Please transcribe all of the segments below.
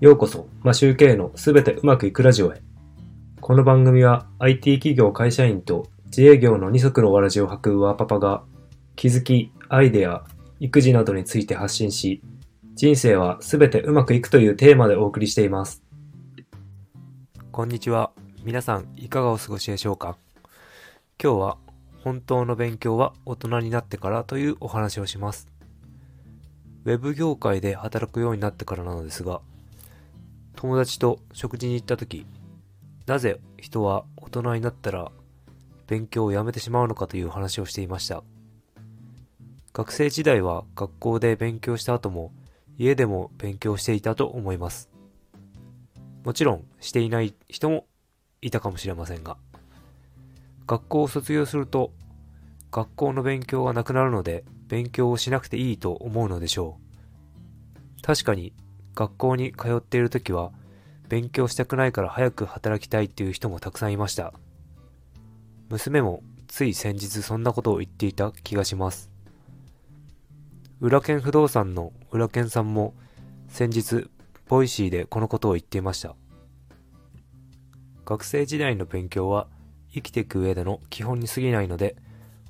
ようこそ、マシューケイのすべてうまくいくラジオへ。この番組は IT 企業会社員と自営業の二足のわらじを履くワーパパが気づき、アイデア、育児などについて発信し、人生はすべてうまくいくというテーマでお送りしています。こんにちは。皆さん、いかがお過ごしでしょうか？今日は、本当の勉強は大人になってからというお話をします。ウェブ業界で働くようになってからなのですが、友達と食事に行った時、なぜ人は大人になったら勉強をやめてしまうのかという話をしていました。学生時代は学校で勉強した後も家でも勉強していたと思います。もちろんしていない人もいたかもしれませんが、学校を卒業すると学校の勉強がなくなるので勉強をしなくていいと思うのでしょう。確かに学校に通っている時は勉強したくないから早く働きたいっていう人もたくさんいました。娘もつい先日そんなことを言っていた気がします。ウラケン不動産のウラケンさんも先日 Voicy でこのことを言っていました。学生時代の勉強は生きていく上での基本に過ぎないので、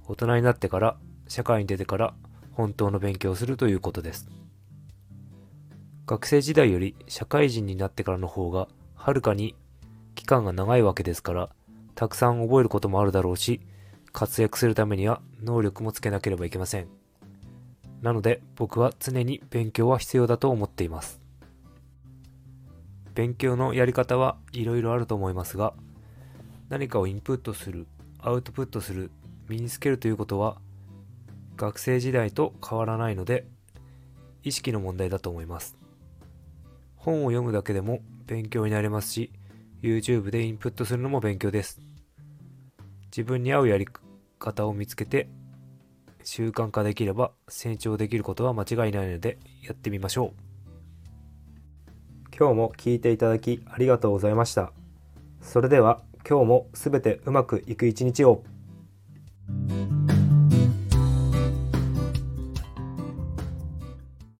大人になってから、社会に出てから本当の勉強をするということです。学生時代より社会人になってからの方が、はるかに期間が長いわけですから、たくさん覚えることもあるだろうし、活躍するためには能力もつけなければいけません。なので僕は常に勉強は必要だと思っています。勉強のやり方はいろいろあると思いますが、何かをインプットする、アウトプットする、身につけるということは、学生時代と変わらないので、意識の問題だと思います。本を読むだけでも勉強になれますし、YouTube でインプットするのも勉強です。自分に合うやり方を見つけて、習慣化できれば成長できることは間違いないので、やってみましょう。今日も聞いていただきありがとうございました。それでは今日もすべてうまくいく一日を。